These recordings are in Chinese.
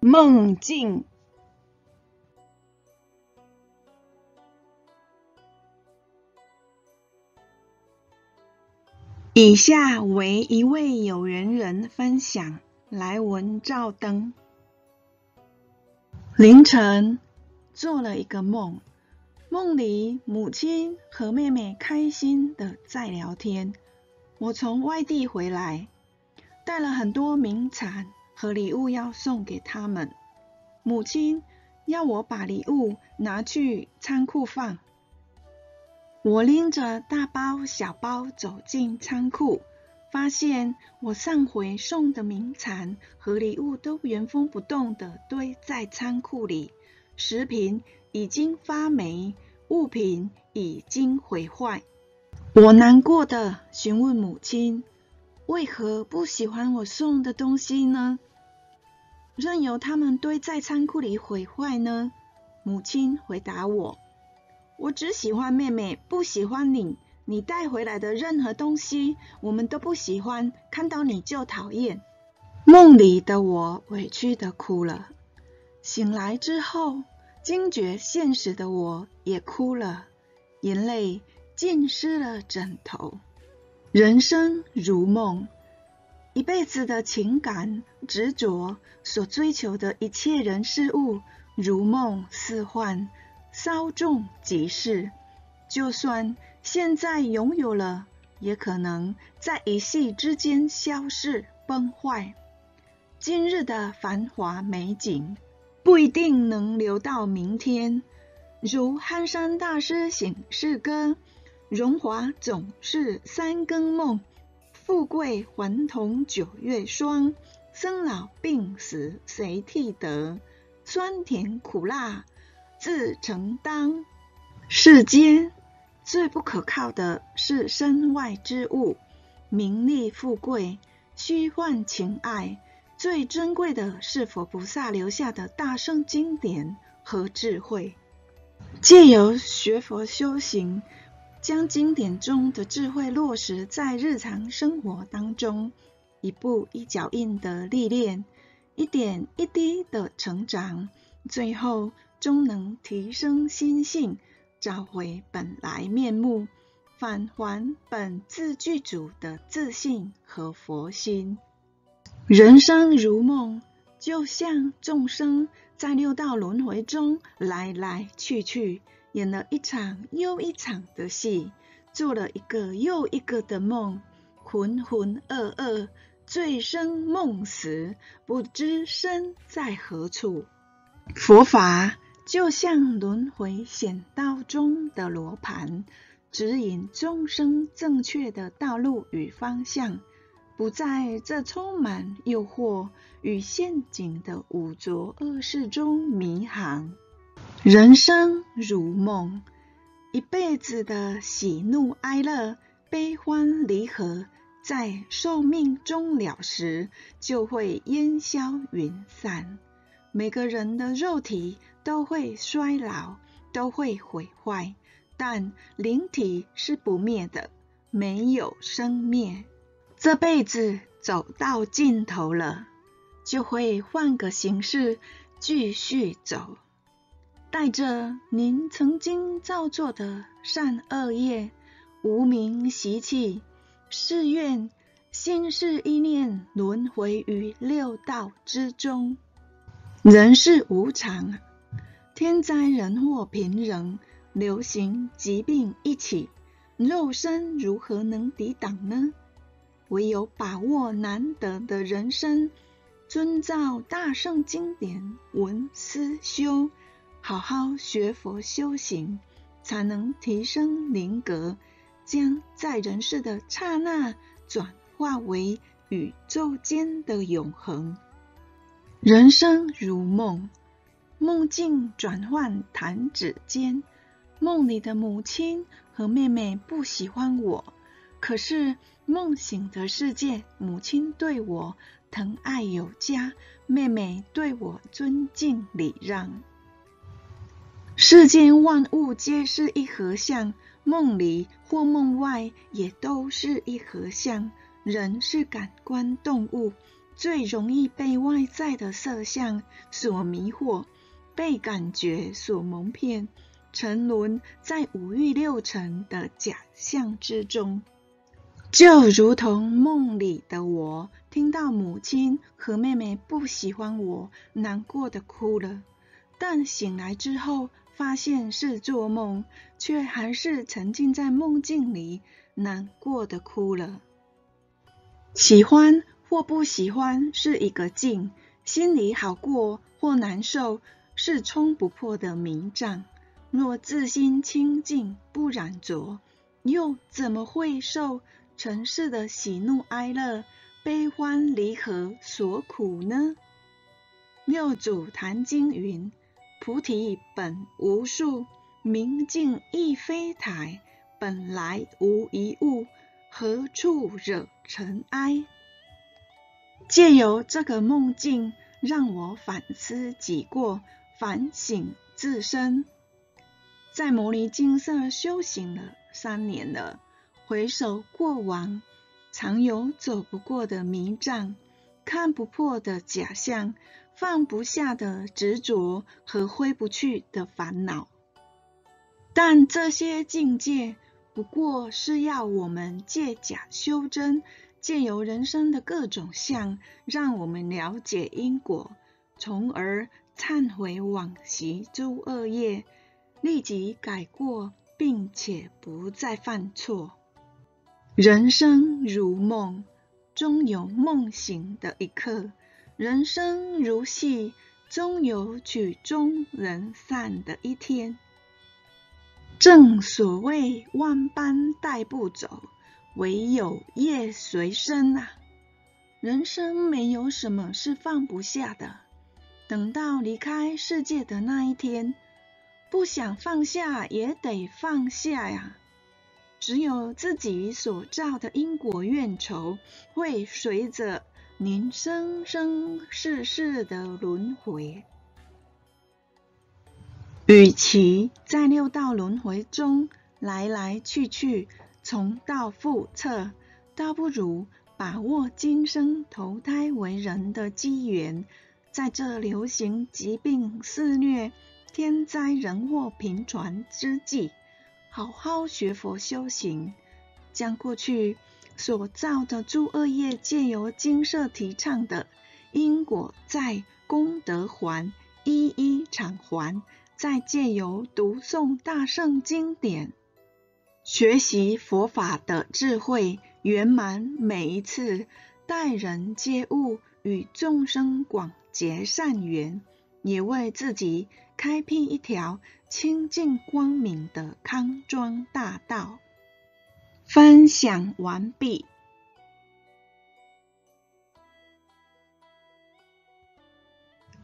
梦境。以下为一位有缘人分享来文照灯。凌晨做了一个梦，梦里母亲和妹妹开心的在聊天。我从外地回来，带了很多名产和礼物要送给他们。母亲要我把礼物拿去仓库放。我拎着大包小包走进仓库，发现我上回送的名产和礼物都原封不动地堆在仓库里，食品已经发霉，物品已经毁坏。我难过的询问母亲：“为何不喜欢我送的东西呢？任由它们堆在仓库里毁坏呢？”母亲回答我：“我只喜欢妹妹，不喜欢你。你带回来的任何东西，我们都不喜欢，看到你就讨厌。”梦里的我委屈的哭了，醒来之后惊觉现实的我也哭了，眼泪。浸湿了枕头。人生如梦，一辈子的情感执着，所追求的一切人事物，如梦似幻，稍纵即逝。就算现在拥有了，也可能在一夕之间消逝崩坏。今日的繁华美景，不一定能留到明天。如汉山大师醒世歌。荣华总是三更梦，富贵还同九月霜。生老病死谁替得？酸甜苦辣自承担。世间最不可靠的是身外之物，名利富贵、虚幻情爱。最珍贵的是佛菩萨留下的大圣经典和智慧。借由学佛修行。将经典中的智慧落实在日常生活当中，一步一脚印的历练，一点一滴的成长，最后终能提升心性，找回本来面目，返还本自具足的自信和佛心。人生如梦，就像众生在六道轮回中来来去去。演了一场又一场的戏，做了一个又一个的梦，浑浑噩噩，醉生梦死，不知身在何处。佛法就像轮回险道中的罗盘，指引众生正确的道路与方向，不在这充满诱惑与陷阱的五浊恶世中迷航。人生如梦，一辈子的喜怒哀乐、悲欢离合，在寿命终了时就会烟消云散。每个人的肉体都会衰老，都会毁坏，但灵体是不灭的，没有生灭。这辈子走到尽头了，就会换个形式继续走。带着您曾经造作的善恶业、无明习气，誓愿心是意念轮回于六道之中。人世无常，天灾人祸频仍，流行疾病一起，肉身如何能抵挡呢？唯有把握难得的人生，遵照大圣经典，闻思修。好好学佛修行，才能提升灵格，将在人世的刹那转化为宇宙间的永恒。人生如梦，梦境转换弹指间。梦里的母亲和妹妹不喜欢我，可是梦醒的世界，母亲对我疼爱有加，妹妹对我尊敬礼让。世间万物皆是一合相，梦里或梦外也都是一合相。人是感官动物，最容易被外在的色相所迷惑，被感觉所蒙骗，沉沦在五欲六尘的假象之中。就如同梦里的我，听到母亲和妹妹不喜欢我，难过的哭了。但醒来之后，发现是做梦，却还是沉浸在梦境里，难过的哭了。喜欢或不喜欢是一个境，心里好过或难受是冲不破的迷障。若自心清净不染浊，又怎么会受尘世的喜怒哀乐、悲欢离合所苦呢？六祖坛经云。菩提本无树，明镜亦非台，本来无一物，何处惹尘埃？借由这个梦境，让我反思己过，反省自身。在摩尼净色修行了三年了，回首过往，常有走不过的迷障，看不破的假象。放不下的执着和挥不去的烦恼，但这些境界不过是要我们借假修真，借由人生的各种相，让我们了解因果，从而忏悔往昔诸恶业，立即改过，并且不再犯错。人生如梦，终有梦醒的一刻。人生如戏，终有曲终人散的一天。正所谓万般带不走，唯有业随身啊！人生没有什么是放不下的。等到离开世界的那一天，不想放下也得放下呀。只有自己所造的因果怨仇，会随着。您生生世世的轮回，与其在六道轮回中来来去去、重蹈覆辙，倒不如把握今生投胎为人的机缘，在这流行疾病肆虐、天灾人祸频传之际，好好学佛修行，将过去。所造的诸恶业，借由精舍提倡的因果债功德还，一一偿还；再借由读诵大圣经典，学习佛法的智慧圆满每一次，待人接物，与众生广结善缘，也为自己开辟一条清净光明的康庄大道。分享完毕。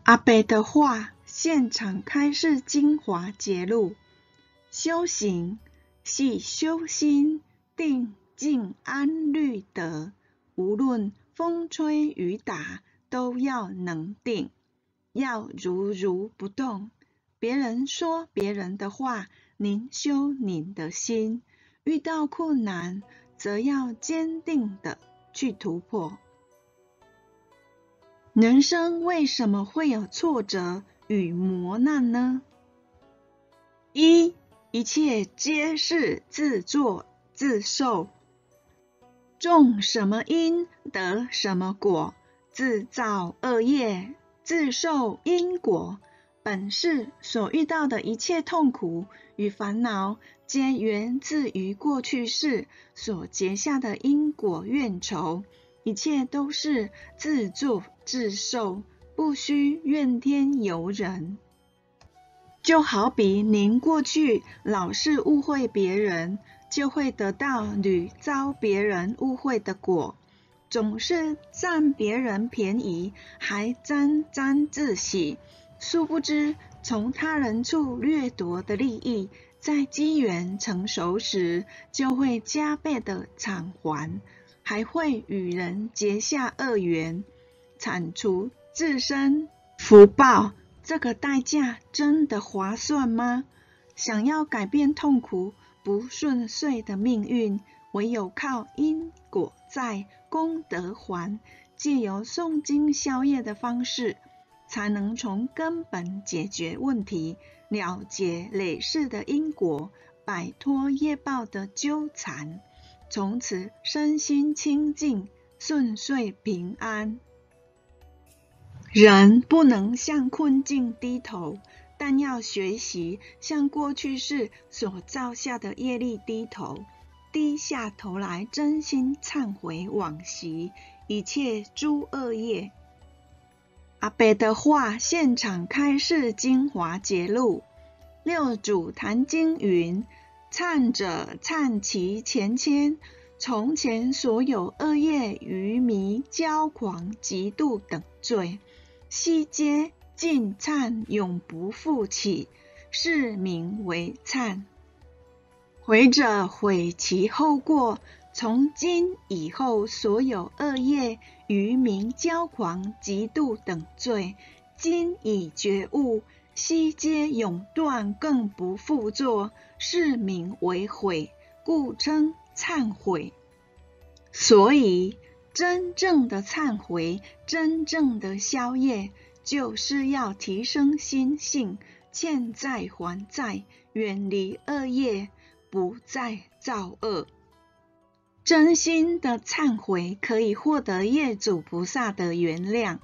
阿伯的话，现场开示精华节录：修行系修心，定静安律德。无论风吹雨打，都要能定，要如如不动。别人说别人的话，您修您的心。遇到困难，则要坚定地去突破。人生为什么会有挫折与磨难呢？一，一切皆是自作自受，种什么因得什么果，自造恶业，自受因果。本世所遇到的一切痛苦与烦恼，皆源自于过去世所结下的因果怨仇，一切都是自作自受，不需怨天尤人。就好比您过去老是误会别人，就会得到屡遭别人误会的果，总是占别人便宜，还沾沾自喜。殊不知，从他人处掠夺的利益，在机缘成熟时，就会加倍的偿还，还会与人结下恶缘，铲除自身福报。这个代价真的划算吗？想要改变痛苦不顺遂的命运，唯有靠因果债功德还。借由诵经消业的方式，才能从根本解决问题，了解累世的因果，摆脱业报的纠缠，从此身心清净，顺遂平安。人不能向困境低头，但要学习向过去世所造下的业力低头，低下头来真心忏悔往昔一切诸恶业。阿伯的话现场开示精华节录，六祖坛经云：忏者忏其前愆，从前所有恶业、愚迷、骄狂、嫉妒等罪。悉皆尽忏，永不复起，是名为忏。悔者悔其后过，从今以后所有恶业、愚民、骄狂、嫉妒等罪，今已觉悟，悉皆永断，更不复作，是名为悔，故称忏悔。所以。真正的忏悔，真正的消业，就是要提升心性，欠债还债，远离恶业，不再造恶。真心的忏悔，可以获得业主菩萨的原谅，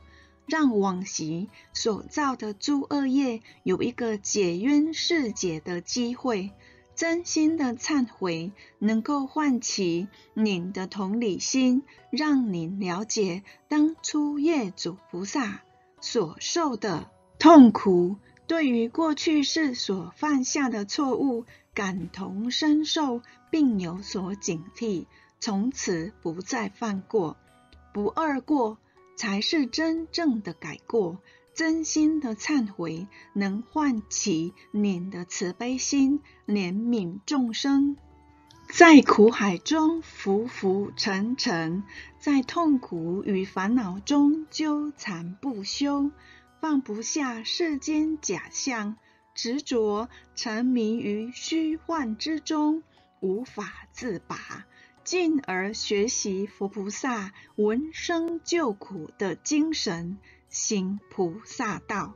让往昔所造的诸恶业有一个解冤释结的机会。真心的忏悔，能够唤起您的同理心，让您了解当初业主菩萨所受的痛苦，对于过去世所犯下的错误感同身受，并有所警惕，从此不再犯过。不二过，才是真正的改过。真心的忏悔，能唤起您的慈悲心，怜悯众生。在苦海中浮浮沉沉，在痛苦与烦恼中纠缠不休，放不下世间假象，执着沉迷于虚幻之中，无法自拔。进而学习佛菩萨闻声救苦的精神。行菩萨道，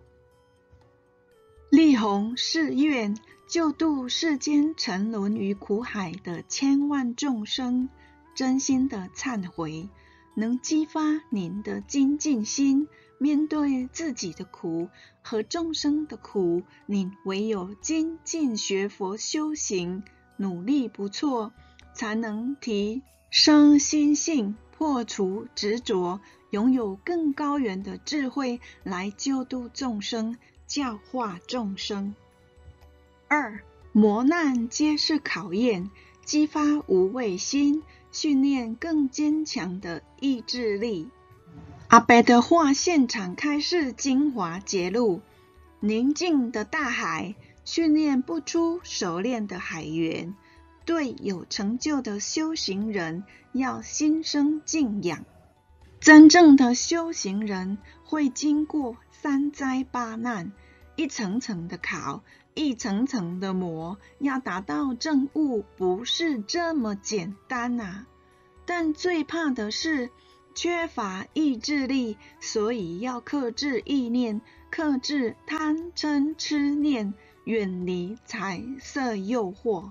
力弘誓愿，救度世间沉沦于苦海的千万众生。真心的忏悔，能激发您的精进心。面对自己的苦和众生的苦，您唯有精进学佛修行，努力不辍，才能提升心性，破除执着。拥有更高远的智慧来救度众生，教化众生。二，磨难皆是考验，激发无畏心，训练更坚强的意志力。阿伯的话现场开示精华节录：宁静的大海，训练不出熟练的海员。对有成就的修行人，要心生敬仰。真正的修行人会经过三灾八难，一层层的考，一层层的磨，要达到正悟不是这么简单啊！但最怕的是缺乏意志力，所以要克制意念，克制贪嗔痴念，远离财色诱惑。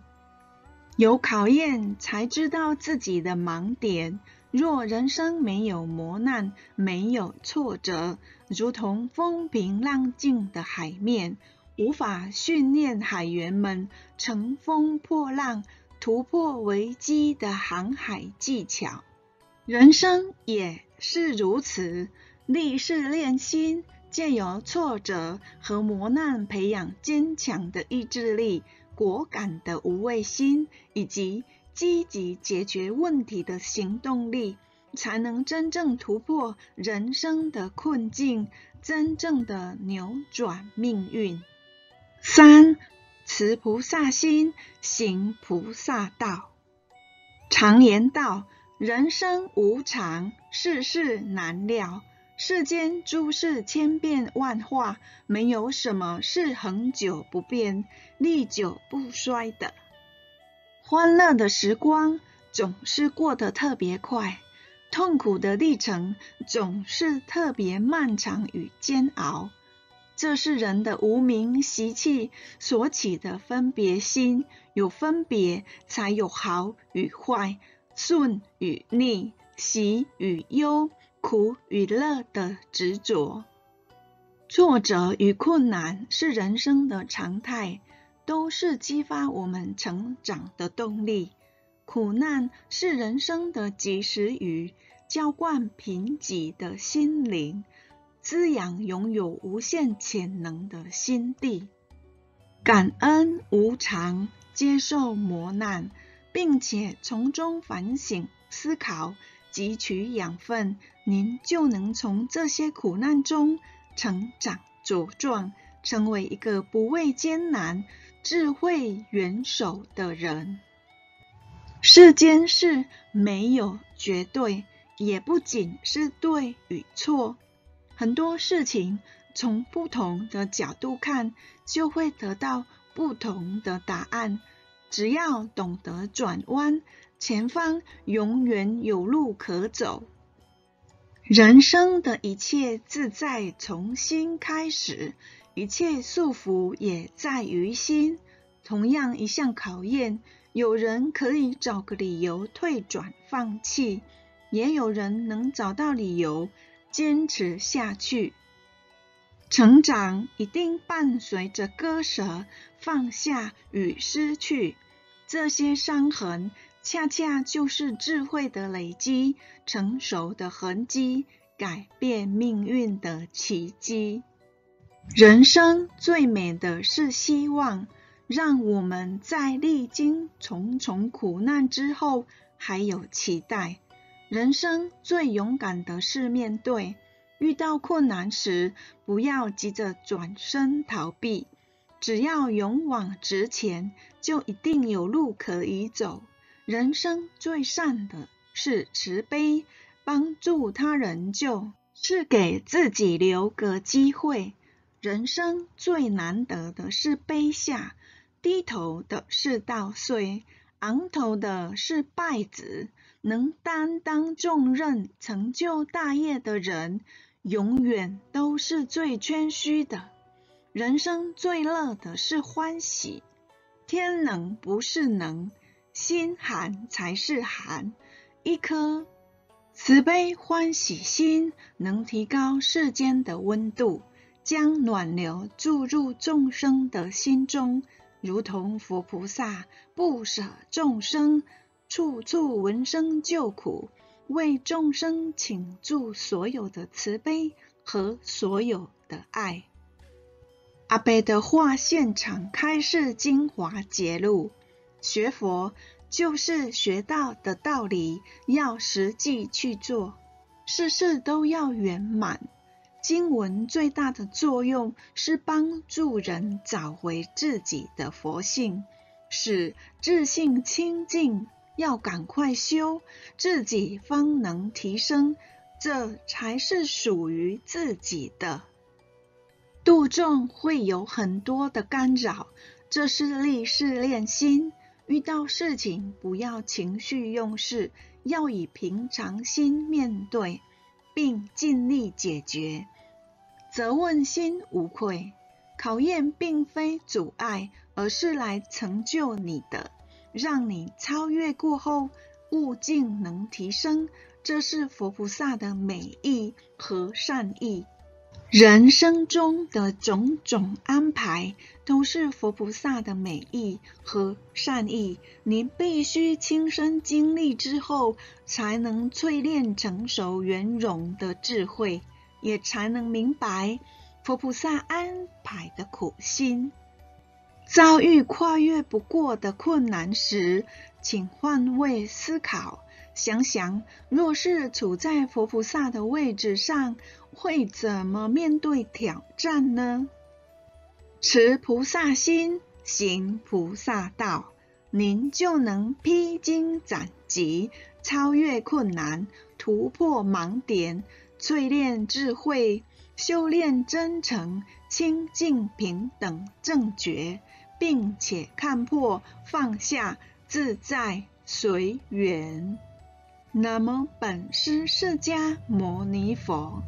有考验才知道自己的盲点。若人生没有磨难，没有挫折，如同风平浪静的海面，无法训练海员们乘风破浪、突破危机的航海技巧。人生也是如此，历事练心，借由挫折和磨难，培养坚强的意志力、果敢的无畏心，以及积极解决问题的行动力，才能真正突破人生的困境，真正的扭转命运。三，持菩萨心，行菩萨道。常言道：人生无常，世事难料。世间诸事千变万化，没有什么是恒久不变、历久不衰的。欢乐的时光总是过得特别快，痛苦的历程总是特别漫长与煎熬。这是人的无明习气所起的分别心，有分别才有好与坏、顺与逆、喜与忧、苦与乐的执着。挫折与困难是人生的常态，都是激发我们成长的动力。苦难是人生的及时雨，浇灌贫瘠的心灵。滋养拥有无限潜能的心地，感恩无常，接受磨难，并且从中反省、思考、汲取养分，您就能从这些苦难中成长茁壮，成为一个不畏艰难、智慧元首的人。世间事没有绝对，也不仅是对与错。很多事情从不同的角度看，就会得到不同的答案。只要懂得转弯，前方永远有路可走。人生的一切自在从心开始，一切束缚也在于心。同样一项考验，有人可以找个理由退转放弃，也有人能找到理由。坚持下去，成长一定伴随着割舍、放下与失去。这些伤痕，恰恰就是智慧的累积、成熟的痕迹、改变命运的奇迹。人生最美的是希望，让我们在历经重重苦难之后，还有期待。人生最勇敢的是面对，遇到困难时，不要急着转身逃避，只要勇往直前，就一定有路可以走。人生最善的是慈悲，帮助他人就是给自己留个机会。人生最难得的是卑下，低头的是稻穗，昂头的是败子。能担当重任、成就大业的人，永远都是最谦虚的。人生最乐的是欢喜。天能不是能，心寒才是寒。一颗慈悲欢喜心，能提高世间的温度，将暖流注入众生的心中，如同佛菩萨不舍众生。处处闻声救苦，为众生倾注所有的慈悲和所有的爱。阿贝的话现场开示精华节录：学佛就是学到的道理，要实际去做，事事都要圆满。经文最大的作用是帮助人找回自己的佛性，使自信清净。要赶快修，自己方能提升，这才是属于自己的。度众会有很多的干扰，这是力试炼心。遇到事情不要情绪用事，要以平常心面对，并尽力解决。责问心无愧，考验并非阻碍，而是来成就你的。让你超越过后，悟境能提升，这是佛菩萨的美意和善意。人生中的种种安排，都是佛菩萨的美意和善意。您必须亲身经历之后，才能淬炼成熟圆融的智慧，也才能明白佛菩萨安排的苦心。遭遇跨越不过的困难时，请换位思考，想想若是处在佛菩萨的位置上，会怎么面对挑战呢？持菩萨心，行菩萨道，您就能披荆斩棘，超越困难，突破盲点，淬炼智慧，修炼真诚、清净、平等、正觉。并且看破放下自在随缘。南无本师释迦牟尼佛。